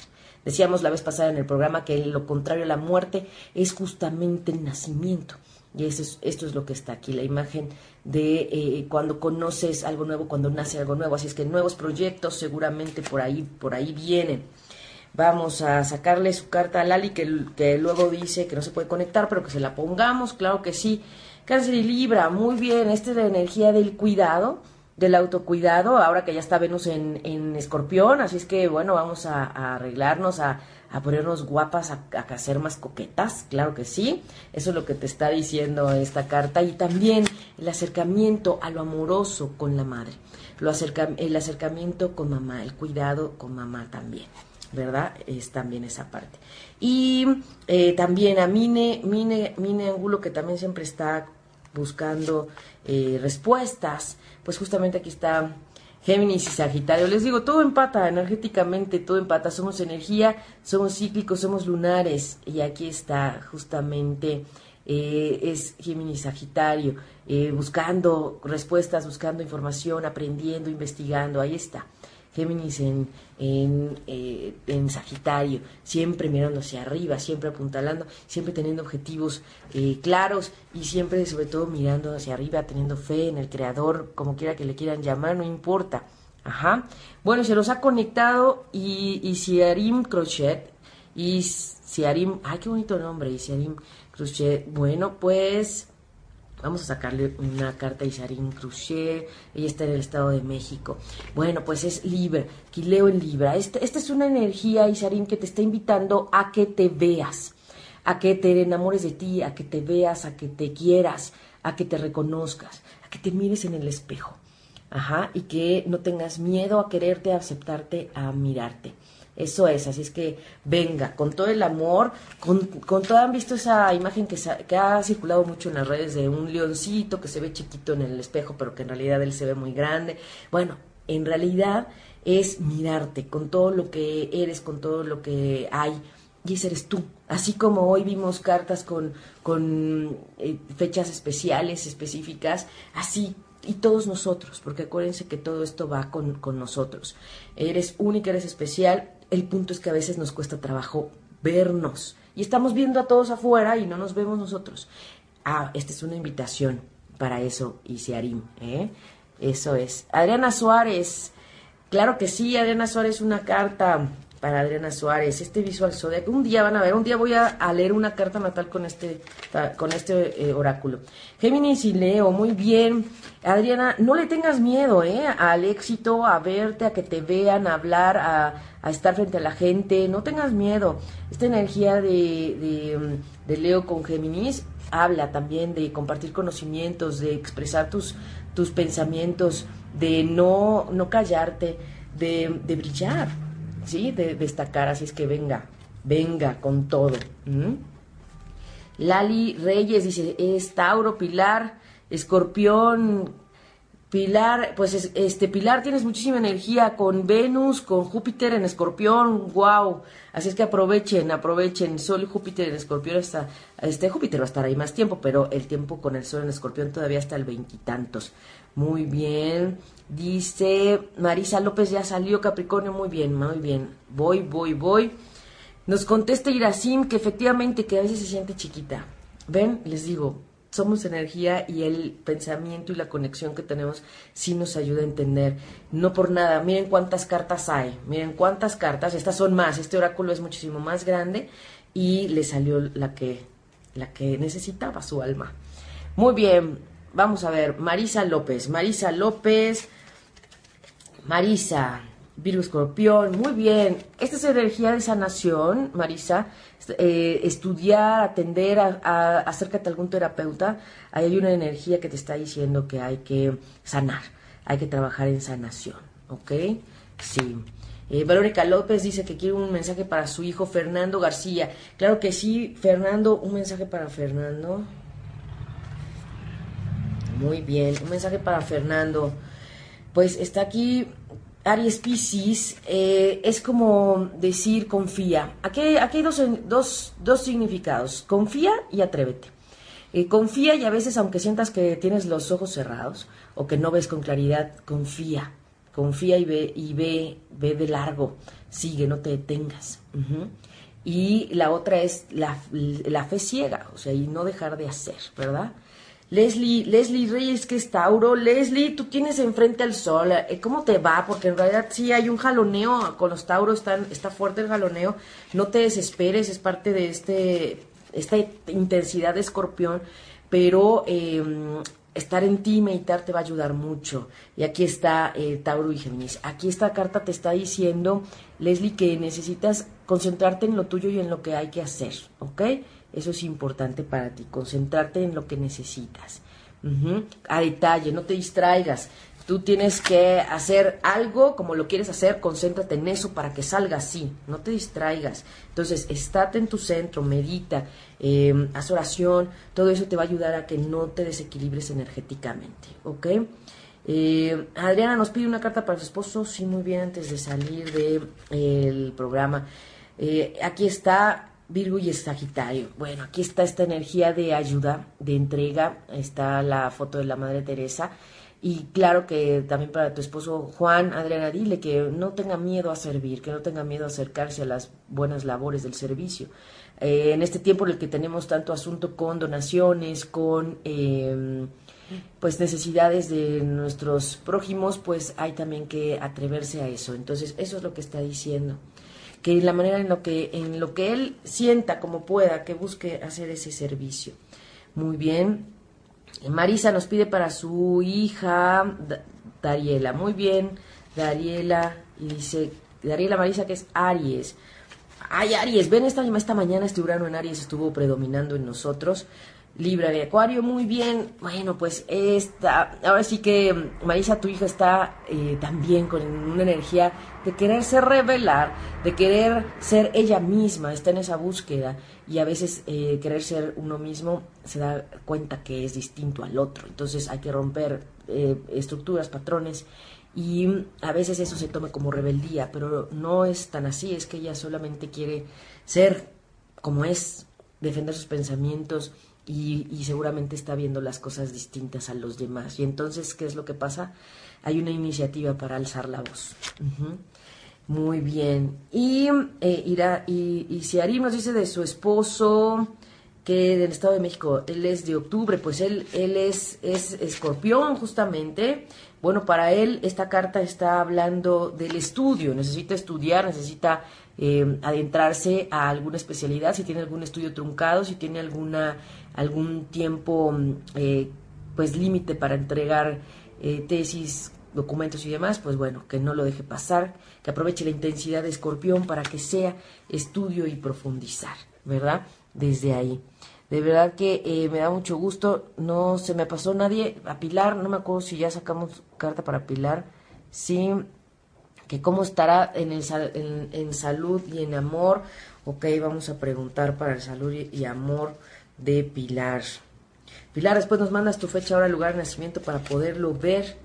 Decíamos la vez pasada en el programa que lo contrario a la muerte es justamente el nacimiento. Y eso es, esto es lo que está aquí, la imagen de eh, cuando conoces algo nuevo, cuando nace algo nuevo. Así es que nuevos proyectos seguramente por ahí, por ahí vienen. Vamos a sacarle su carta a Lali, que, que luego dice que no se puede conectar, pero que se la pongamos, claro que sí. Cáncer y Libra, muy bien, esta es la energía del cuidado, del autocuidado, ahora que ya está Venus en, en escorpión, así es que bueno, vamos a arreglarnos, a, a ponernos guapas, a, a más coquetas, claro que sí, eso es lo que te está diciendo esta carta, y también el acercamiento a lo amoroso con la madre, lo acerca, el acercamiento con mamá, el cuidado con mamá también. ¿verdad? Es también esa parte. Y eh, también a Mine, Mine, Mine Angulo, que también siempre está buscando eh, respuestas, pues justamente aquí está Géminis y Sagitario. Les digo, todo empata energéticamente, todo empata. Somos energía, somos cíclicos, somos lunares. Y aquí está justamente, eh, es Géminis Sagitario, eh, buscando respuestas, buscando información, aprendiendo, investigando. Ahí está. Géminis en, en, eh, en, Sagitario, siempre mirando hacia arriba, siempre apuntalando, siempre teniendo objetivos eh, claros y siempre sobre todo mirando hacia arriba, teniendo fe en el Creador, como quiera que le quieran llamar, no importa. Ajá. Bueno, se los ha conectado y, y Crochet y Siarim, ay, qué bonito nombre, y Siarim Crochet. Bueno, pues Vamos a sacarle una carta a Isarín Crochet, ella está en el Estado de México. Bueno, pues es Libra, Quileo en Libra. Esta, esta es una energía, Isarín, que te está invitando a que te veas, a que te enamores de ti, a que te veas, a que te quieras, a que te reconozcas, a que te mires en el espejo. Ajá, y que no tengas miedo a quererte, a aceptarte, a mirarte. Eso es, así es que venga, con todo el amor, con, con todo, han visto esa imagen que, que ha circulado mucho en las redes de un leoncito que se ve chiquito en el espejo, pero que en realidad él se ve muy grande. Bueno, en realidad es mirarte con todo lo que eres, con todo lo que hay. Y ese eres tú. Así como hoy vimos cartas con, con eh, fechas especiales, específicas, así y todos nosotros, porque acuérdense que todo esto va con, con nosotros. Eres única, eres especial, el punto es que a veces nos cuesta trabajo vernos y estamos viendo a todos afuera y no nos vemos nosotros. Ah, esta es una invitación para eso, Isiarim, ¿eh? Eso es. Adriana Suárez, claro que sí, Adriana Suárez, una carta para Adriana Suárez, este visual zodiac. Un día van a ver, un día voy a, leer una carta natal con este, con este eh, oráculo. Géminis y Leo, muy bien. Adriana, no le tengas miedo ¿eh? al éxito, a verte, a que te vean, a hablar, a, estar frente a la gente. No tengas miedo. Esta energía de, de, Leo con Géminis habla también de compartir conocimientos, de expresar tus, tus pensamientos, de no, no callarte, de, de brillar ¿sí? De destacar, así es que venga, venga con todo. Lali Reyes dice, es Tauro, Pilar, Escorpión, Pilar, pues este Pilar tienes muchísima energía con Venus, con Júpiter en Escorpión, wow. Así es que aprovechen, aprovechen. Sol y Júpiter en Escorpión hasta este Júpiter va a estar ahí más tiempo, pero el tiempo con el Sol en Escorpión todavía está el veintitantos. Muy bien. Dice Marisa López ya salió Capricornio, muy bien, muy bien. Voy, voy, voy. Nos contesta Irasim que efectivamente que a veces se siente chiquita. Ven, les digo, somos energía y el pensamiento y la conexión que tenemos sí nos ayuda a entender. No por nada, miren cuántas cartas hay, miren cuántas cartas, estas son más, este oráculo es muchísimo más grande y le salió la que, la que necesitaba su alma. Muy bien, vamos a ver, Marisa López, Marisa López, Marisa, Virgo Escorpión, muy bien. Esta es energía de sanación, Marisa. Eh, estudiar, atender, a, acércate a algún terapeuta. Ahí hay una energía que te está diciendo que hay que sanar, hay que trabajar en sanación, ¿ok? Sí. Eh, Verónica López dice que quiere un mensaje para su hijo Fernando García. Claro que sí, Fernando, un mensaje para Fernando. Muy bien, un mensaje para Fernando. Pues está aquí Aries Pisces eh, es como decir confía. Aquí, aquí hay dos, dos, dos, significados, confía y atrévete. Eh, confía y a veces aunque sientas que tienes los ojos cerrados o que no ves con claridad, confía. Confía y ve, y ve, ve de largo, sigue, no te detengas. Y la otra es la, la fe ciega, o sea, y no dejar de hacer, ¿verdad? Leslie, Leslie Reyes, que es Tauro. Leslie, tú tienes enfrente al sol. Eh, ¿Cómo te va? Porque en realidad sí hay un jaloneo con los Tauros, están, está fuerte el jaloneo. No te desesperes, es parte de este, esta intensidad de escorpión. Pero em, estar en ti, meditar, te va a ayudar mucho. Y aquí está eh, Tauro y Géminis. Aquí esta carta te está diciendo, Leslie, que necesitas concentrarte en lo tuyo y en lo que hay que hacer, ¿ok? Eso es importante para ti, concentrarte en lo que necesitas. A detalle, no te distraigas. Tú tienes que hacer algo como lo quieres hacer, concéntrate en eso para que salga así, no te distraigas. Entonces, estate en tu centro, medita, em, haz oración, todo eso te va a ayudar a que no te desequilibres energéticamente, ¿ok? Eh, Adriana nos pide una carta para su esposo, sí, muy bien, antes de salir del el programa. Eh, aquí está Virgo y Sagitario. Bueno, aquí está esta energía de ayuda, de entrega. Está la foto de la Madre Teresa. Y claro que también para tu esposo Juan, Adriana, dile que no tenga miedo a servir, que no tenga miedo a acercarse a las buenas labores del servicio. Eh, en este tiempo en el que tenemos tanto asunto con donaciones, con em, pues necesidades de nuestros prójimos, pues hay también que atreverse a eso. Entonces, eso es lo que está diciendo que la manera en lo que, en lo que él sienta como pueda, que busque hacer ese servicio. Muy bien. Marisa nos pide para su hija Dariela. Muy bien, Dariela. Y dice, Dariela Marisa que es Aries. Ay, Aries, ven esta, esta mañana este Urano en Aries estuvo predominando en nosotros. Libra de Acuario, muy bien. Bueno, pues esta, ahora sí que Marisa, tu hija, está eh, también con una energía de quererse revelar, de querer ser ella misma, está en esa búsqueda y a veces eh, querer ser uno mismo se da cuenta que es distinto al otro. Entonces hay que romper eh, estructuras, patrones y a veces eso se toma como rebeldía, pero no es tan así, es que ella solamente quiere ser como es, defender sus pensamientos y, seguramente está viendo las cosas distintas a los demás. Y entonces, ¿qué es lo que pasa? Hay una iniciativa para alzar la voz. Muy bien. Y, eh, y, y Siarim nos dice de su esposo que del Estado de México, él es de octubre, pues él, él es, es escorpión justamente. Bueno, para él esta carta está hablando del estudio, necesita estudiar, necesita eh, adentrarse a alguna especialidad, si tiene algún estudio truncado, si tiene alguna algún tiempo mm, eh, pues límite para entregar eh, tesis, documentos y demás, pues bueno, que no lo deje pasar, que aproveche la intensidad de escorpión para que sea estudio y profundizar, ¿verdad? Desde ahí. De verdad que eh, me da mucho gusto, no se me pasó nadie a Pilar, no me acuerdo si ya sacamos carta para Pilar, sí, que cómo estará en, el, en, salud y en amor, ok, vamos a preguntar para el salud y amor de Pilar. Pilar, después nos mandas tu fecha, hora, lugar de nacimiento para poderlo ver.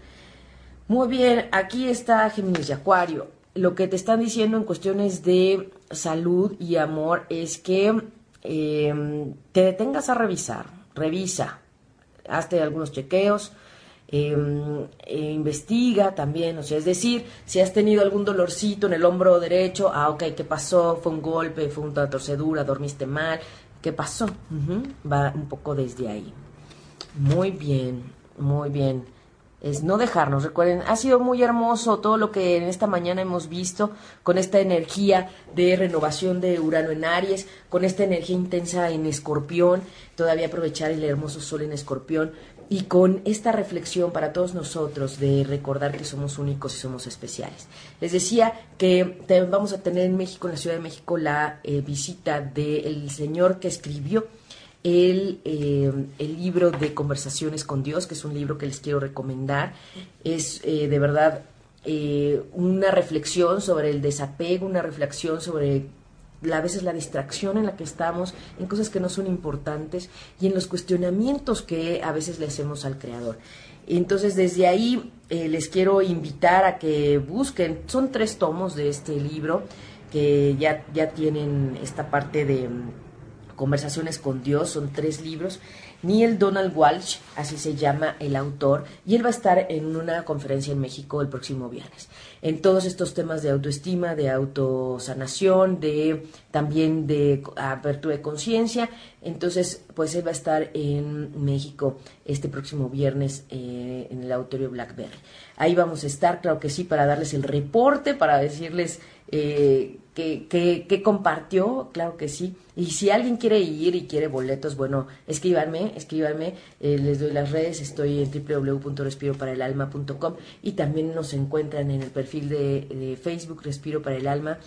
Muy bien, aquí está Géminis de Acuario. Lo que te están diciendo en cuestiones de salud y amor es que em, te detengas a revisar, revisa, hazte algunos chequeos, em, e investiga también, o sea, es decir, si has tenido algún dolorcito en el hombro derecho, ah, ok, ¿qué pasó? ¿Fue un golpe? ¿Fue una torcedura? ¿Dormiste mal? ¿Qué pasó? Va un poco desde ahí. Muy bien, muy bien es no dejarnos. Recuerden, ha sido muy hermoso todo lo que en esta mañana hemos visto con esta energía de renovación de Urano en Aries, con esta energía intensa en Escorpión, todavía aprovechar el hermoso sol en Escorpión y con esta reflexión para todos nosotros de recordar que somos únicos y somos especiales. Les decía que vamos a tener en México, en la Ciudad de México, la eh, visita del señor que escribió el, eh, el, libro de Conversaciones con Dios, que es un libro que les quiero recomendar. Es eh, de verdad eh, una reflexión sobre el desapego, una reflexión sobre a veces la distracción en la que estamos, en cosas que no son importantes y en los cuestionamientos que a veces le hacemos al Creador. Entonces, desde ahí les quiero invitar a que busquen, son tres tomos de este libro que ya, ya tienen esta parte de Conversaciones con Dios, son tres libros. Neil Donald Walsh, así se llama el autor, y él va a estar en una conferencia en México el próximo viernes. En todos estos temas de autoestima, de autosanación, de también de apertura de conciencia. Entonces, pues él va a estar en México este próximo viernes eh, en el auditorio Blackberry. Ahí vamos a estar, claro que sí, para darles el reporte, para decirles eh, que, compartió, claro que sí. Y si alguien quiere ir y quiere boletos, bueno, escríbanme, escríbanme, eh, les doy las redes, estoy en www.respiroparaelalma.com y también nos encuentran en el perfil de, Facebook Respiro para el Alma,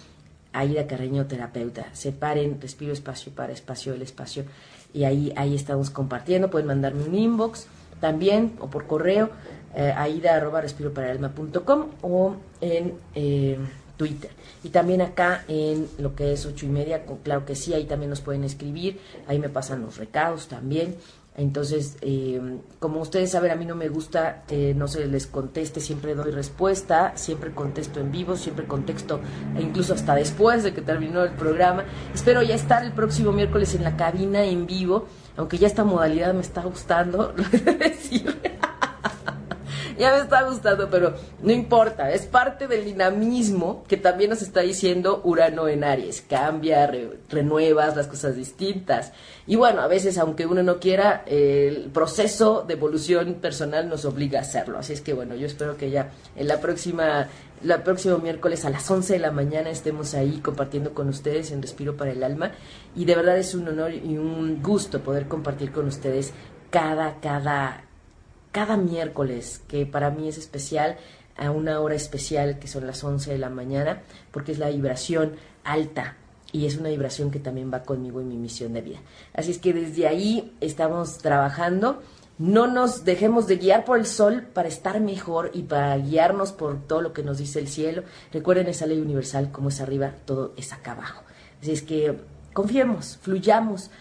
Aida Carreño Terapeuta. Separen Respiro Espacio para Espacio el Espacio y ahí, ahí estamos compartiendo. Pueden mandarme un inbox también o por correo, eh, aida arroba o en... Eh, Twitter. Y también acá en lo que es ocho y media, claro que sí, ahí también nos pueden escribir, ahí me pasan los recados también. Entonces, eh, como ustedes saben, a mí no me gusta que no se les conteste, siempre doy respuesta, siempre contesto en vivo, siempre contesto, e incluso hasta después de que terminó el programa. Espero ya estar el próximo miércoles en la cabina en vivo, aunque ya esta modalidad me está gustando, lo de decir ya me está gustando, pero no importa, es parte del dinamismo que también nos está diciendo Urano en Aries. Cambia, renuevas las cosas distintas. Y bueno, a veces, aunque uno no quiera, el proceso de evolución personal nos obliga a hacerlo. Así es que bueno, yo espero que ya en la próxima el próximo miércoles a las 11 de la mañana estemos ahí compartiendo con ustedes en Respiro para el Alma. Y de verdad es un honor y un gusto poder compartir con ustedes cada, cada, cada miércoles, que para mí es especial, a una hora especial que son las 11 de la mañana, porque es la vibración alta y es una vibración que también va conmigo en mi misión de vida. Así es que desde ahí estamos trabajando. No nos dejemos de guiar por el sol para estar mejor y para guiarnos por todo lo que nos dice el cielo. Recuerden esa ley universal, como es arriba, todo es acá abajo. Así es que confiemos, fluyamos,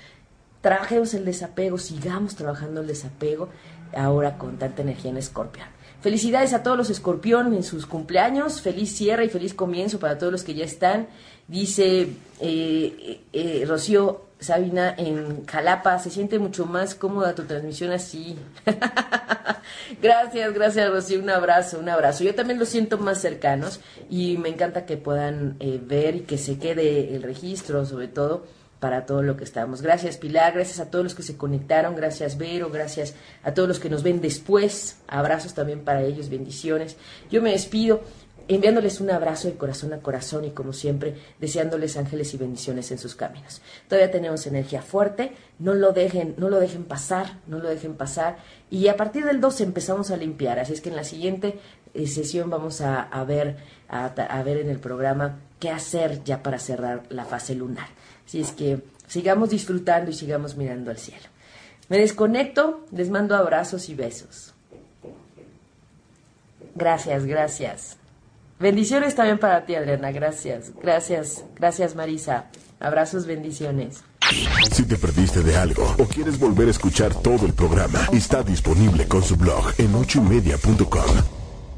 trabajemos el desapego, sigamos trabajando el desapego ahora con tanta energía en Escorpión. Felicidades a todos los escorpión en sus cumpleaños, feliz cierre y feliz comienzo para todos los que ya están. Dice eh, eh, eh, Rocío Sabina en Jalapa, se siente mucho más cómoda tu transmisión así. gracias, gracias Rocío, un abrazo, un abrazo. Yo también los siento más cercanos y me encanta que puedan ver y que se quede el registro sobre todo para todo lo que estamos. Gracias Pilar, gracias a todos los que se conectaron, gracias Vero, gracias a todos los que nos ven después. Abrazos también para ellos, bendiciones. Yo me despido enviándoles un abrazo de corazón a corazón y como siempre deseándoles ángeles y bendiciones en sus caminos. Todavía tenemos energía fuerte, no lo dejen, no lo dejen pasar, no lo dejen pasar y a partir del 2 empezamos a limpiar, así es que en la siguiente eh, sesión vamos a, ver a ver en el programa qué hacer ya para cerrar la fase lunar. Así es que sigamos disfrutando y sigamos mirando al cielo. Me desconecto, les mando abrazos y besos. Gracias, gracias. Bendiciones también para ti, Adriana. Gracias, gracias, gracias, Marisa. Abrazos, bendiciones. Si te perdiste de algo o quieres volver a escuchar todo el programa, está disponible con su blog en ochoymedia.com